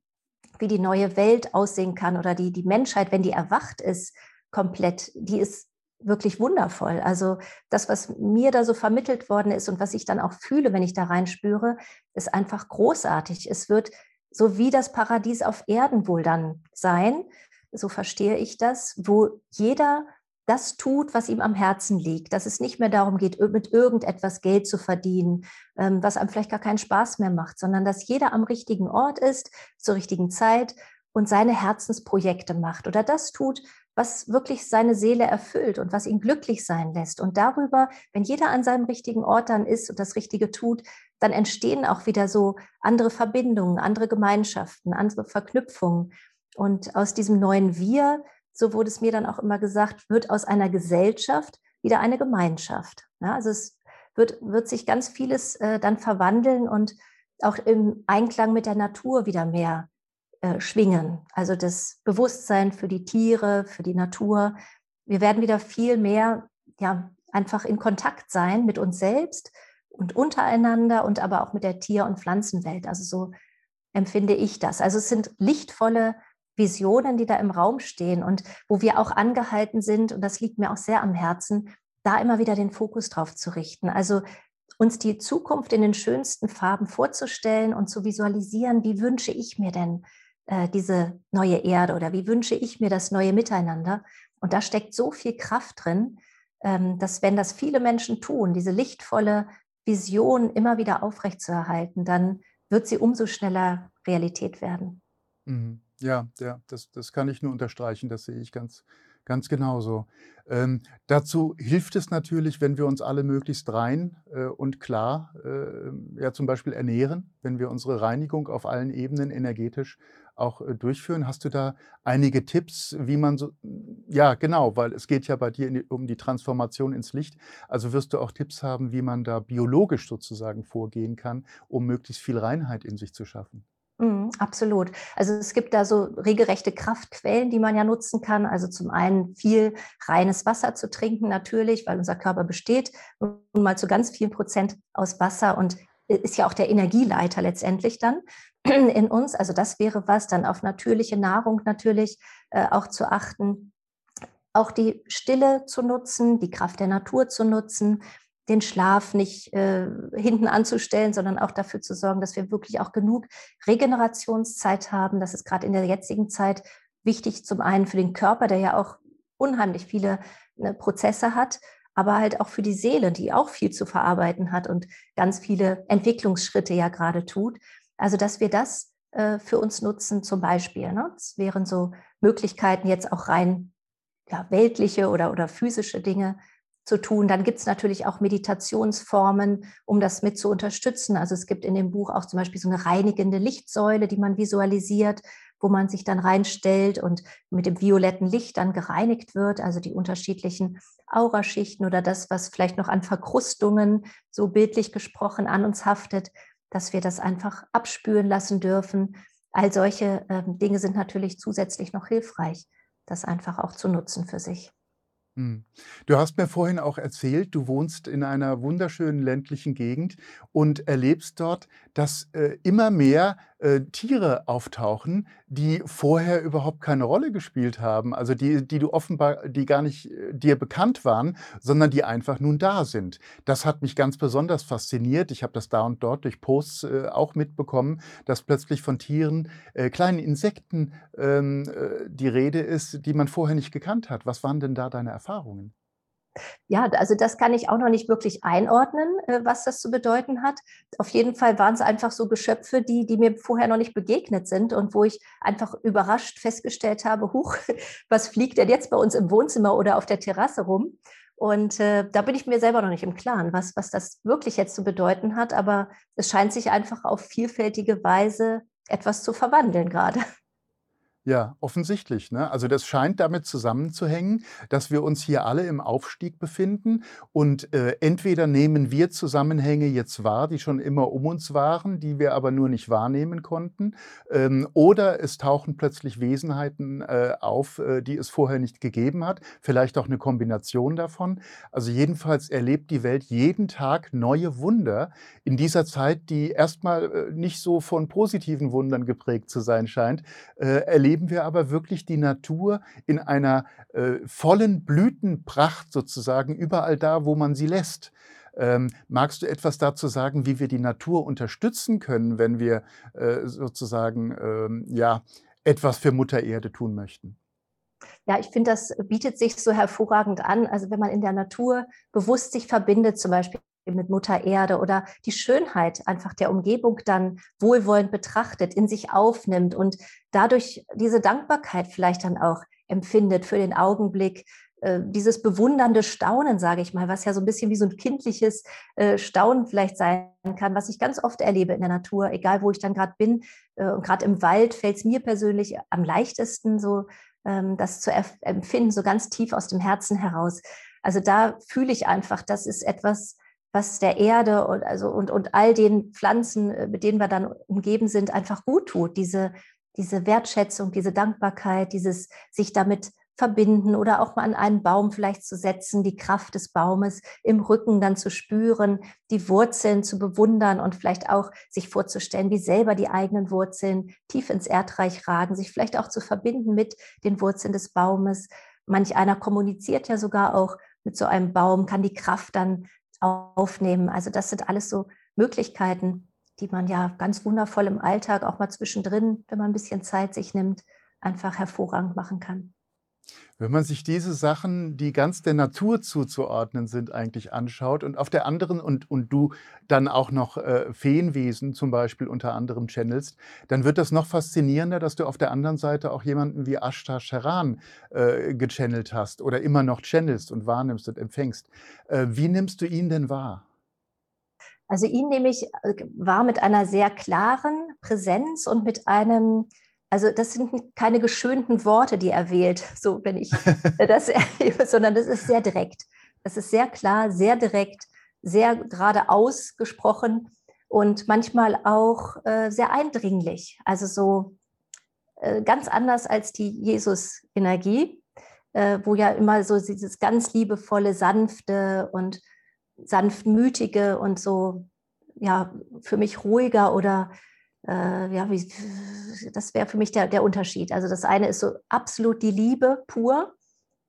wie die neue Welt aussehen kann oder die, die Menschheit, wenn die erwacht ist, komplett, die ist wirklich wundervoll. Also das, was mir da so vermittelt worden ist und was ich dann auch fühle, wenn ich da reinspüre, ist einfach großartig. Es wird so wie das Paradies auf Erden wohl dann sein, so verstehe ich das, wo jeder das tut, was ihm am Herzen liegt, dass es nicht mehr darum geht, mit irgendetwas Geld zu verdienen, ähm, was einem vielleicht gar keinen Spaß mehr macht, sondern dass jeder am richtigen Ort ist, zur richtigen Zeit und seine Herzensprojekte macht oder das tut, was wirklich seine Seele erfüllt und was ihn glücklich sein lässt. Und darüber, wenn jeder an seinem richtigen Ort dann ist und das Richtige tut, dann entstehen auch wieder so andere Verbindungen, andere Gemeinschaften, andere Verknüpfungen. Und aus diesem neuen Wir, so wurde es mir dann auch immer gesagt, wird aus einer Gesellschaft wieder eine Gemeinschaft. Ja, also es wird, wird sich ganz vieles äh, dann verwandeln und auch im Einklang mit der Natur wieder mehr äh, schwingen. Also das Bewusstsein für die Tiere, für die Natur. Wir werden wieder viel mehr ja, einfach in Kontakt sein mit uns selbst und untereinander und aber auch mit der Tier- und Pflanzenwelt. Also so empfinde ich das. Also es sind lichtvolle Visionen, die da im Raum stehen und wo wir auch angehalten sind, und das liegt mir auch sehr am Herzen, da immer wieder den Fokus drauf zu richten. Also uns die Zukunft in den schönsten Farben vorzustellen und zu visualisieren, wie wünsche ich mir denn äh, diese neue Erde oder wie wünsche ich mir das neue Miteinander. Und da steckt so viel Kraft drin, ähm, dass wenn das viele Menschen tun, diese lichtvolle Vision immer wieder aufrechtzuerhalten, dann wird sie umso schneller Realität werden. Mhm. Ja, ja, das, das kann ich nur unterstreichen, das sehe ich ganz, Ganz genauso. Ähm, dazu hilft es natürlich, wenn wir uns alle möglichst rein äh, und klar äh, ja, zum Beispiel ernähren, wenn wir unsere Reinigung auf allen Ebenen energetisch auch äh, durchführen. Hast du da einige Tipps, wie man so, ja genau, weil es geht ja bei dir um die Transformation ins Licht. Also wirst du auch Tipps haben, wie man da biologisch sozusagen vorgehen kann, um möglichst viel Reinheit in sich zu schaffen? Mhm, absolut. Also es gibt da so regelrechte Kraftquellen, die man ja nutzen kann. Also zum einen viel reines Wasser zu trinken natürlich, weil unser Körper besteht nun mal zu ganz vielen Prozent aus Wasser und ist ja auch der Energieleiter letztendlich dann in uns. Also das wäre was, dann auf natürliche Nahrung natürlich äh, auch zu achten, auch die Stille zu nutzen, die Kraft der Natur zu nutzen, den Schlaf nicht äh, hinten anzustellen, sondern auch dafür zu sorgen, dass wir wirklich auch genug Regenerationszeit haben. Das ist gerade in der jetzigen Zeit wichtig, zum einen für den Körper, der ja auch unheimlich viele ne, Prozesse hat, aber halt auch für die Seele, die auch viel zu verarbeiten hat und ganz viele Entwicklungsschritte ja gerade tut. Also, dass wir das äh, für uns nutzen, zum Beispiel. Ne? Das wären so Möglichkeiten jetzt auch rein ja, weltliche oder, oder physische Dinge, zu tun. Dann gibt es natürlich auch Meditationsformen, um das mit zu unterstützen. Also es gibt in dem Buch auch zum Beispiel so eine reinigende Lichtsäule, die man visualisiert, wo man sich dann reinstellt und mit dem violetten Licht dann gereinigt wird, also die unterschiedlichen Auraschichten oder das, was vielleicht noch an Verkrustungen, so bildlich gesprochen, an uns haftet, dass wir das einfach abspüren lassen dürfen. All solche äh, Dinge sind natürlich zusätzlich noch hilfreich, das einfach auch zu nutzen für sich. Mhm. Du hast mir vorhin auch erzählt, du wohnst in einer wunderschönen ländlichen Gegend und erlebst dort, dass äh, immer mehr äh, Tiere auftauchen, die vorher überhaupt keine Rolle gespielt haben, also die, die du offenbar, die gar nicht äh, dir bekannt waren, sondern die einfach nun da sind. Das hat mich ganz besonders fasziniert. Ich habe das da und dort durch Posts äh, auch mitbekommen, dass plötzlich von Tieren, äh, kleinen Insekten ähm, äh, die Rede ist, die man vorher nicht gekannt hat. Was waren denn da deine Erfahrungen? Ja, also das kann ich auch noch nicht wirklich einordnen, äh, was das zu bedeuten hat. Auf jeden Fall waren es einfach so Geschöpfe, die, die mir vorher noch nicht begegnet sind und wo ich einfach überrascht festgestellt habe, huch, was fliegt denn jetzt bei uns im Wohnzimmer oder auf der Terrasse rum? Und äh, da bin ich mir selber noch nicht im Klaren, was, was das wirklich jetzt zu bedeuten hat. Aber es scheint sich einfach auf vielfältige Weise etwas zu verwandeln gerade. Ja, offensichtlich. Ne? Also das scheint damit zusammenzuhängen, dass wir uns hier alle im Aufstieg befinden und äh, entweder nehmen wir Zusammenhänge jetzt wahr, die schon immer um uns waren, die wir aber nur nicht wahrnehmen konnten, ähm, oder es tauchen plötzlich Wesenheiten äh, auf, äh, die es vorher nicht gegeben hat, vielleicht auch eine Kombination davon. Also jedenfalls erlebt die Welt jeden Tag neue Wunder in dieser Zeit, die erstmal äh, nicht so von positiven Wundern geprägt zu sein scheint, äh, erleben wir aber wirklich die Natur in einer äh, vollen Blütenpracht sozusagen überall da, wo man sie lässt. Ähm, magst du etwas dazu sagen, wie wir die Natur unterstützen können, wenn wir äh, sozusagen ähm, ja, etwas für Mutter Erde tun möchten? Ja, ich finde, das bietet sich so hervorragend an. Also wenn man in der Natur bewusst sich verbindet, zum Beispiel mit Mutter Erde oder die Schönheit einfach der Umgebung dann wohlwollend betrachtet, in sich aufnimmt und dadurch diese Dankbarkeit vielleicht dann auch empfindet für den Augenblick, äh, dieses bewundernde Staunen, sage ich mal, was ja so ein bisschen wie so ein kindliches äh, Staunen vielleicht sein kann, was ich ganz oft erlebe in der Natur, egal wo ich dann gerade bin. Äh, und gerade im Wald fällt es mir persönlich am leichtesten, so ähm, das zu empfinden, so ganz tief aus dem Herzen heraus. Also da fühle ich einfach, das ist etwas, was der Erde und, also, und, und all den Pflanzen, äh, mit denen wir dann umgeben sind, einfach gut tut. Diese, diese Wertschätzung, diese Dankbarkeit, dieses sich damit verbinden oder auch mal an einen Baum vielleicht zu setzen, die Kraft des Baumes im Rücken dann zu spüren, die Wurzeln zu bewundern und vielleicht auch sich vorzustellen, wie selber die eigenen Wurzeln tief ins Erdreich ragen, sich vielleicht auch zu verbinden mit den Wurzeln des Baumes. Manch einer kommuniziert ja sogar auch mit so einem Baum, kann die Kraft dann aufnehmen. Also das sind alles so Möglichkeiten, die man ja ganz wundervoll im Alltag auch mal zwischendrin, wenn man ein bisschen Zeit sich nimmt, einfach hervorragend machen kann. Wenn man sich diese Sachen, die ganz der Natur zuzuordnen sind, eigentlich anschaut und auf der anderen und, und du dann auch noch äh, Feenwesen zum Beispiel unter anderem channelst, dann wird das noch faszinierender, dass du auf der anderen Seite auch jemanden wie Ashtar Sheran äh, gechannelt hast oder immer noch channelst und wahrnimmst und empfängst. Äh, wie nimmst du ihn denn wahr? Also ihn nehme ich äh, wahr mit einer sehr klaren Präsenz und mit einem also das sind keine geschönten Worte, die er wählt, so wenn ich das erlebe, sondern das ist sehr direkt. Das ist sehr klar, sehr direkt, sehr gerade ausgesprochen und manchmal auch äh, sehr eindringlich. Also so äh, ganz anders als die Jesus-Energie, äh, wo ja immer so dieses ganz liebevolle, sanfte und sanftmütige und so ja für mich ruhiger oder äh, ja, wie, das wäre für mich der, der Unterschied. Also das eine ist so absolut die Liebe pur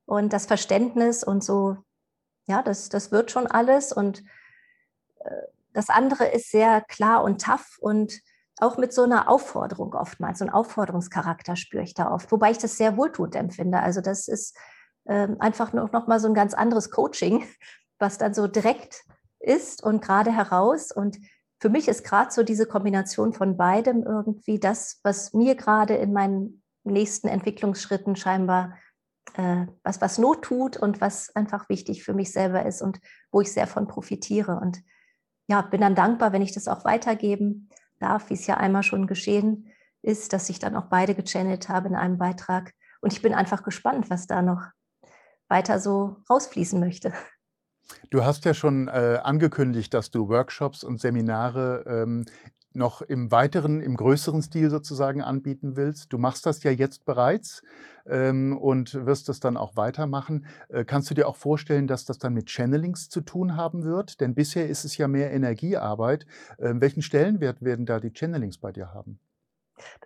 und das Verständnis und so, ja, das, das wird schon alles. Und äh, das andere ist sehr klar und tough und auch mit so einer Aufforderung oftmals, so einen Aufforderungscharakter spüre ich da oft, wobei ich das sehr wohltuend empfinde. Also das ist äh, einfach noch, noch mal so ein ganz anderes Coaching, was dann so direkt ist und gerade heraus und für mich ist gerade so diese Kombination von beidem irgendwie das, was mir gerade in meinen nächsten Entwicklungsschritten scheinbar äh, was, was Not tut und was einfach wichtig für mich selber ist und wo ich sehr von profitiere. Und ja, bin dann dankbar, wenn ich das auch weitergeben darf, wie es ja einmal schon geschehen ist, dass ich dann auch beide gechannelt habe in einem Beitrag. Und ich bin einfach gespannt, was da noch weiter so rausfließen möchte. Du hast ja schon äh, angekündigt, dass du Workshops und Seminare ähm, noch im weiteren, im größeren Stil sozusagen anbieten willst. Du machst das ja jetzt bereits ähm, und wirst es dann auch weitermachen. Äh, kannst du dir auch vorstellen, dass das dann mit Channelings zu tun haben wird? Denn bisher ist es ja mehr Energiearbeit. Äh, welchen Stellenwert werden da die Channelings bei dir haben?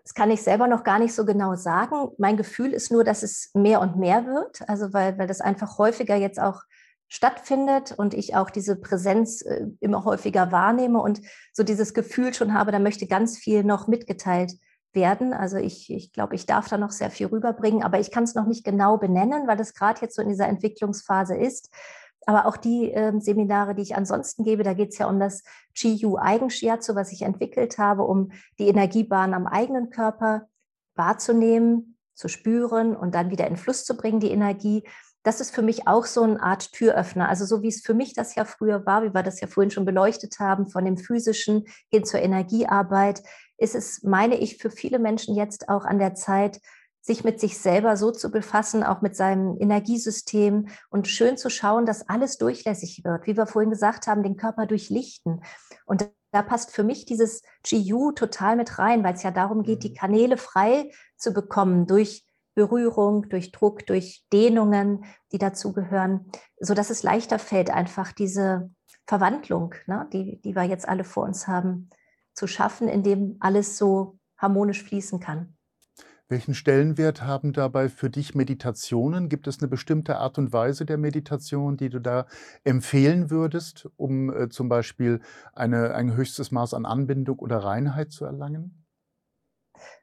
Das kann ich selber noch gar nicht so genau sagen. Mein Gefühl ist nur, dass es mehr und mehr wird. Also weil, weil das einfach häufiger jetzt auch stattfindet und ich auch diese Präsenz äh, immer häufiger wahrnehme und so dieses Gefühl schon habe, da möchte ganz viel noch mitgeteilt werden. Also ich, ich glaube, ich darf da noch sehr viel rüberbringen, aber ich kann es noch nicht genau benennen, weil das gerade jetzt so in dieser Entwicklungsphase ist. Aber auch die äh, Seminare, die ich ansonsten gebe, da geht es ja um das GU Eigenshiatsu, was ich entwickelt habe, um die Energiebahn am eigenen Körper wahrzunehmen, zu spüren und dann wieder in Fluss zu bringen, die Energie das ist für mich auch so eine Art Türöffner. Also so wie es für mich das ja früher war, wie wir das ja vorhin schon beleuchtet haben, von dem physischen hin zur Energiearbeit, ist es, meine ich, für viele Menschen jetzt auch an der Zeit, sich mit sich selber so zu befassen, auch mit seinem Energiesystem und schön zu schauen, dass alles durchlässig wird. Wie wir vorhin gesagt haben, den Körper durchlichten. Und da passt für mich dieses GU total mit rein, weil es ja darum geht, die mhm. Kanäle frei zu bekommen durch Berührung, durch Druck, durch Dehnungen, die dazugehören, sodass es leichter fällt, einfach diese Verwandlung, ne, die, die wir jetzt alle vor uns haben, zu schaffen, indem alles so harmonisch fließen kann. Welchen Stellenwert haben dabei für dich Meditationen? Gibt es eine bestimmte Art und Weise der Meditation, die du da empfehlen würdest, um äh, zum Beispiel eine, ein höchstes Maß an Anbindung oder Reinheit zu erlangen?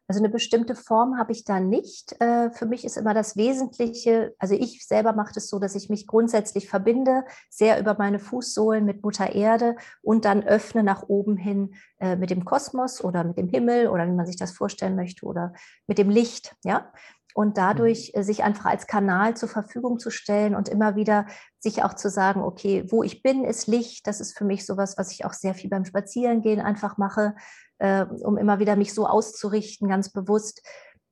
Also eine bestimmte Form habe ich da nicht. Äh, für mich ist immer das Wesentliche, also ich selber mache das so, dass ich mich grundsätzlich verbinde, sehr über meine Fußsohlen mit Mutter Erde und dann öffne nach oben hin äh, mit dem Kosmos oder mit dem Himmel oder wie man sich das vorstellen möchte oder mit dem Licht, ja. Und dadurch mhm. äh, sich einfach als Kanal zur Verfügung zu stellen und immer wieder sich auch zu sagen, okay, wo ich bin, ist Licht. Das ist für mich sowas, was ich auch sehr viel beim Spazierengehen einfach mache äh, um immer wieder mich so auszurichten, ganz bewusst.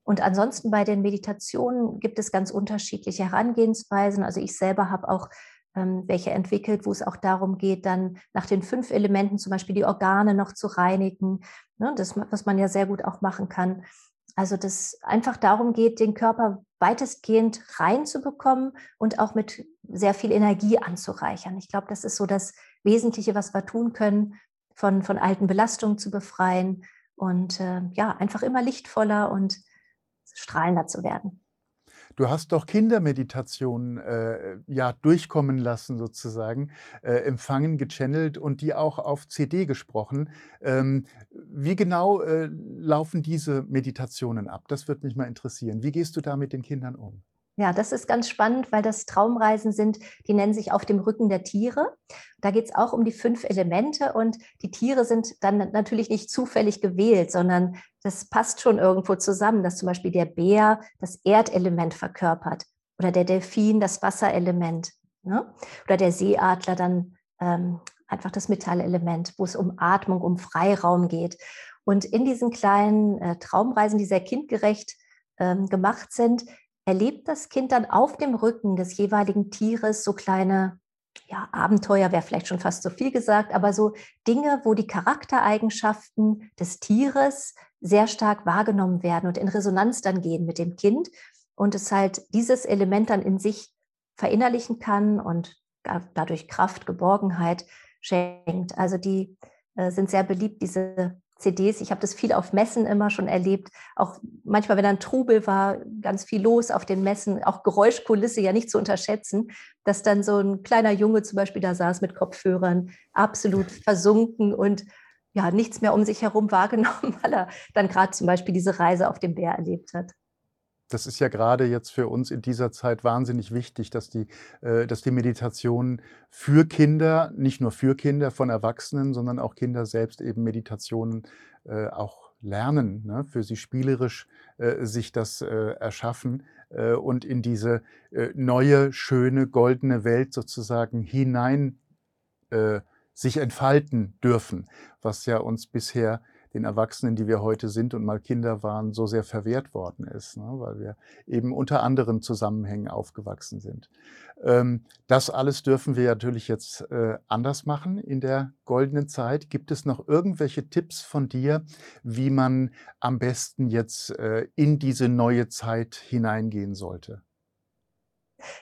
Und ansonsten bei den Meditationen gibt es ganz unterschiedliche Herangehensweisen. Also ich selber habe auch ähm, welche entwickelt, wo es auch darum geht, dann nach den fünf Elementen zum Beispiel die Organe noch zu reinigen, ne, das, was man ja sehr gut auch machen kann. Also das einfach darum geht, den Körper weitestgehend reinzubekommen und auch mit sehr viel Energie anzureichern. Ich glaube, das ist so das Wesentliche, was wir tun können, von, von alten Belastungen zu befreien und äh, ja, einfach immer lichtvoller und strahlender zu werden. Du hast doch Kindermeditationen äh, ja durchkommen lassen sozusagen, äh, empfangen, gechannelt und die auch auf CD gesprochen. Ähm, wie genau äh, laufen diese Meditationen ab? Das würde mich mal interessieren. Wie gehst du da mit den Kindern um? Ja, das ist ganz spannend, weil das Traumreisen sind, die nennen sich auf dem Rücken der Tiere. Da geht es auch um die fünf Elemente und die Tiere sind dann natürlich nicht zufällig gewählt, sondern das passt schon irgendwo zusammen, dass zum Beispiel der Bär das Erdelement verkörpert oder der Delfin das Wasserelement ne? oder der Seeadler dann ähm, einfach das Metallelement, wo es um Atmung, um Freiraum geht. Und in diesen kleinen äh, Traumreisen, die sehr kindgerecht ähm, gemacht sind, erlebt das Kind dann auf dem Rücken des jeweiligen Tieres so kleine ja, Abenteuer wäre vielleicht schon fast zu viel gesagt, aber so Dinge, wo die Charaktereigenschaften des Tieres sehr stark wahrgenommen werden und in Resonanz dann gehen mit dem Kind und es halt dieses Element dann in sich verinnerlichen kann und dadurch Kraft, Geborgenheit schenkt. Also die äh, sind sehr beliebt, diese CDs. Ich habe das viel auf Messen immer schon erlebt. Auch manchmal, wenn dann Trubel war, ganz viel los auf den Messen, auch Geräuschkulisse ja nicht zu unterschätzen, dass dann so ein kleiner Junge zum Beispiel da saß mit Kopfhörern, absolut versunken und ja, nichts mehr um sich herum wahrgenommen, weil er dann gerade zum Beispiel diese Reise auf dem Bär erlebt hat das ist ja gerade jetzt für uns in dieser Zeit wahnsinnig wichtig, dass die, äh, dass die Meditation für Kinder, nicht nur für Kinder von Erwachsenen, sondern auch Kinder selbst eben Meditationen äh, auch lernen, ne? für sie spielerisch äh, sich das äh, erschaffen äh, und in diese äh, neue, schöne, goldene Welt sozusagen hinein sich entfalten dürfen, was ja uns bisher den Erwachsenen, die wir heute sind und mal Kinder waren, so sehr verwehrt worden ist, ne? weil wir eben unter anderen Zusammenhängen aufgewachsen sind. Ähm, das alles dürfen wir natürlich jetzt äh, anders machen in der goldenen Zeit. Gibt es noch irgendwelche Tipps von dir, wie man am besten jetzt äh, in diese neue Zeit hineingehen sollte?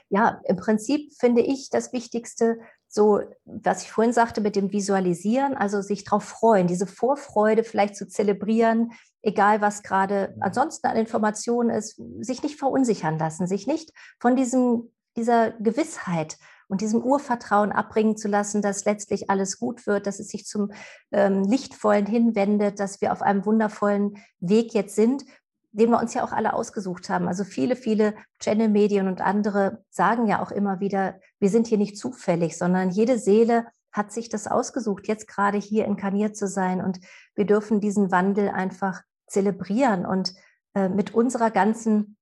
Ja, im Prinzip finde ich das Wichtigste, so, was ich vorhin sagte mit dem Visualisieren, also sich darauf freuen, diese Vorfreude vielleicht zu zelebrieren, egal was gerade ansonsten an Informationen ist, sich nicht verunsichern lassen, sich nicht von diesem, dieser Gewissheit und diesem Urvertrauen abbringen zu lassen, dass letztlich alles gut wird, dass es sich zum ähm, Lichtvollen hinwendet, dass wir auf einem wundervollen Weg jetzt sind, den wir uns ja auch alle ausgesucht haben. Also viele, viele Channel-Medien und andere sagen ja auch immer wieder, wir sind hier nicht zufällig, sondern jede Seele hat sich das ausgesucht, jetzt gerade hier inkarniert zu sein. Und wir dürfen diesen Wandel einfach zelebrieren und äh, mit unserer ganzen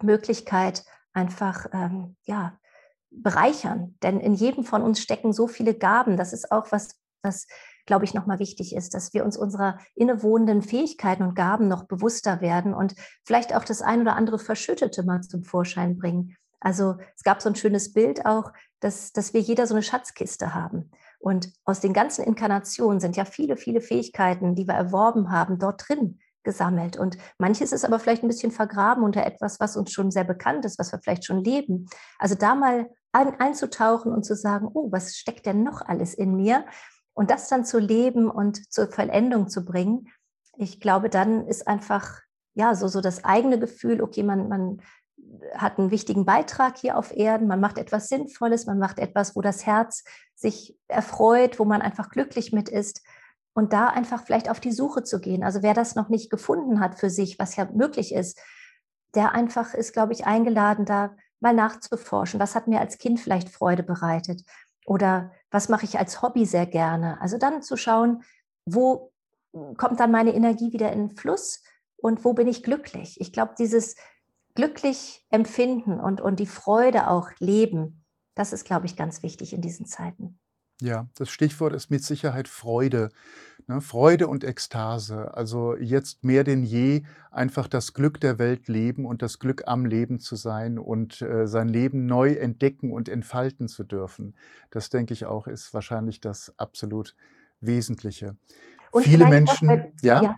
Möglichkeit einfach, ähm, ja, bereichern. Denn in jedem von uns stecken so viele Gaben. Das ist auch was, was glaube ich, nochmal wichtig ist, dass wir uns unserer innewohnenden Fähigkeiten und Gaben noch bewusster werden und vielleicht auch das ein oder andere Verschüttete mal zum Vorschein bringen. Also es gab so ein schönes Bild auch, dass, dass wir jeder so eine Schatzkiste haben. Und aus den ganzen Inkarnationen sind ja viele, viele Fähigkeiten, die wir erworben haben, dort drin gesammelt. Und manches ist aber vielleicht ein bisschen vergraben unter etwas, was uns schon sehr bekannt ist, was wir vielleicht schon leben. Also da mal ein, einzutauchen und zu sagen, oh, was steckt denn noch alles in mir? Und das dann zu leben und zur Vollendung zu bringen, ich glaube, dann ist einfach ja so, so das eigene Gefühl, okay, man, man hat einen wichtigen Beitrag hier auf Erden, man macht etwas Sinnvolles, man macht etwas, wo das Herz sich erfreut, wo man einfach glücklich mit ist und da einfach vielleicht auf die Suche zu gehen. Also wer das noch nicht gefunden hat für sich, was ja möglich ist, der einfach ist, glaube ich, eingeladen, da mal nachzuforschen. Was hat mir als Kind vielleicht Freude bereitet? Oder was mache ich als Hobby sehr gerne? Also dann zu schauen, wo kommt dann meine Energie wieder in den Fluss und wo bin ich glücklich? Ich glaube, dieses glücklich empfinden und, und die Freude auch leben, das ist, glaube ich, ganz wichtig in diesen Zeiten. Ja, das Stichwort ist mit Sicherheit Freude. Ne? Freude und Ekstase. Also jetzt mehr denn je einfach das Glück der Welt leben und das Glück am Leben zu sein und äh, sein Leben neu entdecken und entfalten zu dürfen. Das denke ich auch ist wahrscheinlich das absolut Wesentliche. Und Viele Menschen, ja? ja.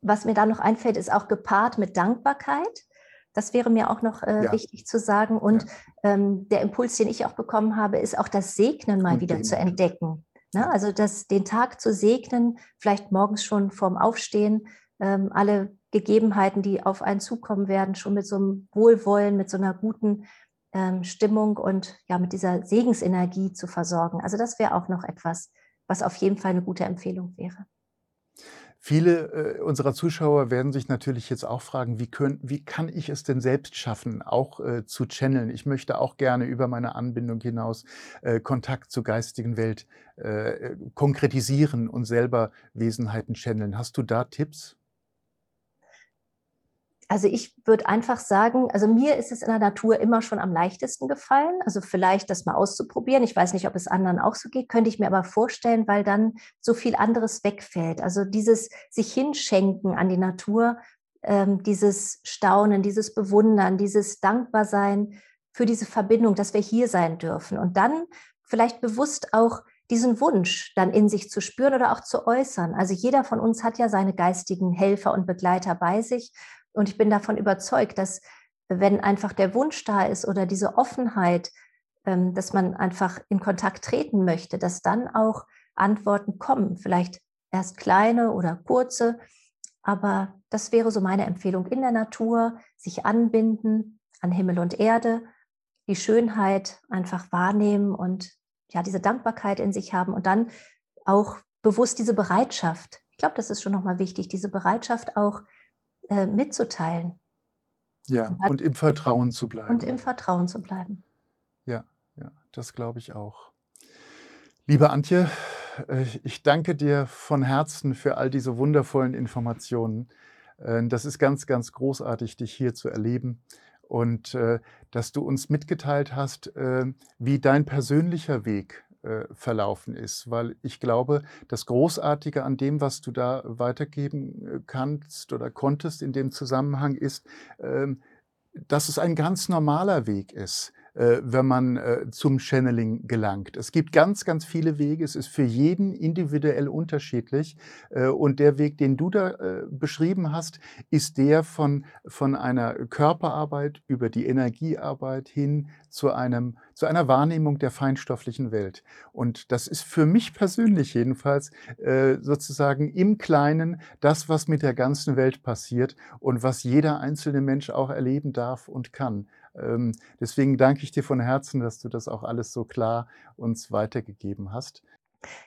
Was mir da noch einfällt, ist auch gepaart mit Dankbarkeit. Das wäre mir auch noch äh, ja. wichtig zu sagen. Und ja. ähm, der Impuls, den ich auch bekommen habe, ist auch das Segnen mal Und wieder zu entdecken. Ne? Also das, den Tag zu segnen, vielleicht morgens schon vorm Aufstehen, ähm, alle Gegebenheiten, die auf einen zukommen werden, schon mit so einem Wohlwollen, mit so einer guten ähm, Stimmung und ja, mit dieser Segensenergie zu versorgen. Also das wäre auch noch etwas, was auf jeden Fall eine gute Empfehlung wäre. Viele äh, unserer Zuschauer werden sich natürlich jetzt auch fragen, wie, können, wie kann ich es denn selbst schaffen, auch äh, zu channeln? Ich möchte auch gerne über meine Anbindung hinaus äh, Kontakt zur geistigen Welt äh, konkretisieren und selber Wesenheiten channeln. Hast du da Tipps? Also ich würde einfach sagen, also mir ist es in der Natur immer schon am leichtesten gefallen. Also vielleicht das mal auszuprobieren. Ich weiß nicht, ob es anderen auch so geht, könnte ich mir aber vorstellen, weil dann so viel anderes wegfällt. Also dieses sich hinschenken an die Natur, ähm, dieses Staunen, dieses Bewundern, dieses Dankbarsein für diese Verbindung, dass wir hier sein dürfen. Und dann vielleicht bewusst auch diesen Wunsch dann in sich zu spüren oder auch zu äußern. Also jeder von uns hat ja seine geistigen Helfer und Begleiter bei sich. Und ich bin davon überzeugt, dass wenn einfach der Wunsch da ist oder diese Offenheit, ähm, dass man einfach in Kontakt treten möchte, dass dann auch Antworten kommen. Vielleicht erst kleine oder kurze, aber das wäre so meine Empfehlung in der Natur, sich anbinden an Himmel und Erde, die Schönheit einfach wahrnehmen und ja, diese Dankbarkeit in sich haben und dann auch bewusst diese Bereitschaft. Ich glaube, das ist schon nochmal wichtig, diese Bereitschaft auch äh, mitzuteilen. Ja, und im Vertrauen zu bleiben. Und im Vertrauen zu bleiben. Ja, ja, das glaube ich auch. Liebe Antje, äh, ich danke dir von Herzen für all diese wundervollen Informationen. Äh, das ist ganz, ganz großartig, dich hier zu erleben und dass du uns mitgeteilt hast, wie dein persönlicher Weg äh, verlaufen ist. Weil ich glaube, das Großartige an dem, was du da weitergeben äh, kannst oder konntest in dem Zusammenhang ist, ähm, dass es ein ganz normaler Weg ist wenn man äh, zum Channeling gelangt. Es gibt ganz, ganz viele Wege. Es ist für jeden individuell unterschiedlich. Äh, und der Weg, den du da beschrieben hast, ist der von, von einer Körperarbeit über die Energiearbeit hin zu, einem, zu einer Wahrnehmung der feinstofflichen Welt. Und das ist für mich persönlich jedenfalls sozusagen im Kleinen das, was mit der ganzen Welt passiert und was jeder einzelne Mensch auch erleben darf und kann. Ähm, deswegen danke ich dir von Herzen, dass du das auch alles so klar uns weitergegeben hast.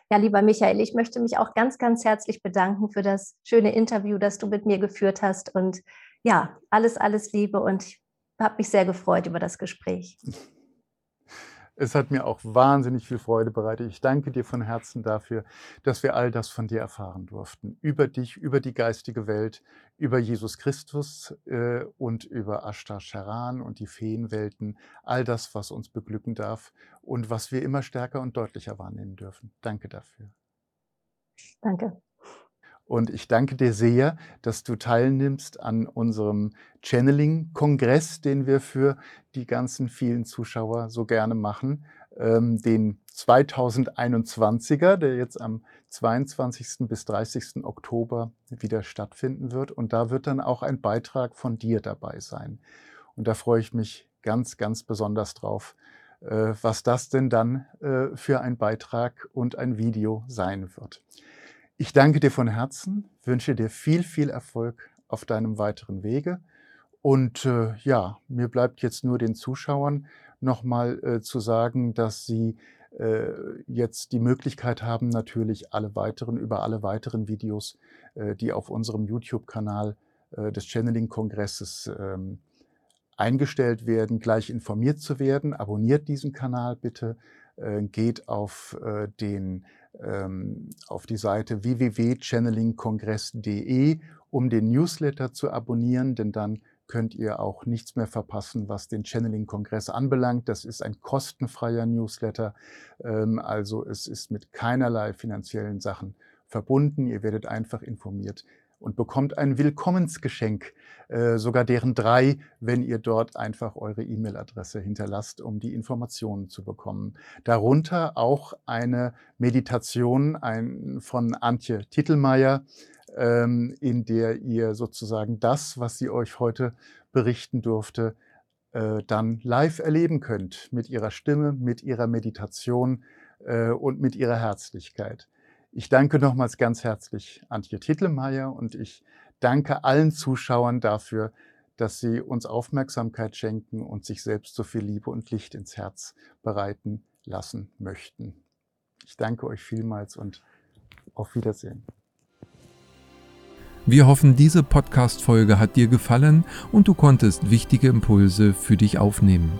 Ja, lieber Michael, ich möchte mich auch ganz, ganz herzlich bedanken für das schöne Interview, das du mit mir geführt hast. Und ja, alles, alles Liebe und ich habe mich sehr gefreut über das Gespräch. Es hat mir auch wahnsinnig viel Freude bereitet. Ich danke dir von Herzen dafür, dass wir all das von dir erfahren durften. Über dich, über die geistige Welt, über Jesus Christus äh, und über Ashtar Charan und die Feenwelten. All das, was uns beglücken darf und was wir immer stärker und deutlicher wahrnehmen dürfen. Danke dafür. Danke. Und ich danke dir sehr, dass du teilnimmst an unserem Channeling-Kongress, den wir für die ganzen vielen Zuschauer so gerne machen. Ähm, den 2021er, der jetzt am 22. bis 30. Oktober wieder stattfinden wird. Und da wird dann auch ein Beitrag von dir dabei sein. Und da freue ich mich ganz, ganz besonders drauf, äh, was das denn dann äh, für ein Beitrag und ein Video sein wird. Ich danke dir von Herzen, wünsche dir viel, viel Erfolg auf deinem weiteren Wege. Und äh, ja, mir bleibt jetzt nur den Zuschauern nochmal äh, zu sagen, dass sie äh, jetzt die Möglichkeit haben, natürlich alle weiteren, über alle weiteren Videos, äh, die auf unserem YouTube-Kanal äh, des Channeling-Kongresses ähm, eingestellt werden, gleich informiert zu werden. Abonniert diesen Kanal bitte, äh, geht auf den ähm, auf die Seite www.channelingkongress.de, um den Newsletter zu abonnieren, denn dann könnt ihr auch nichts mehr verpassen, was den Channeling-Kongress anbelangt. Das ist ein kostenfreier Newsletter, ähm, also es ist mit keinerlei finanziellen Sachen verbunden. Ihr werdet einfach informiert, und bekommt ein Willkommensgeschenk, äh, sogar deren drei, wenn ihr dort einfach eure E-Mail-Adresse hinterlasst, um die Informationen zu bekommen. Darunter auch eine Meditation ein, von Antje Titelmeier, ähm, in der ihr sozusagen das, was sie euch heute berichten durfte, äh, dann live erleben könnt mit ihrer Stimme, mit ihrer Meditation äh, und mit ihrer Herzlichkeit. Ich danke nochmals ganz herzlich Antje Tittelmeier und ich danke allen Zuschauern dafür, dass sie uns Aufmerksamkeit schenken und sich selbst so viel Liebe und Licht ins Herz bereiten lassen möchten. Ich danke euch vielmals und auf Wiedersehen. Wir hoffen, diese Podcast-Folge hat dir gefallen und du konntest wichtige Impulse für dich aufnehmen.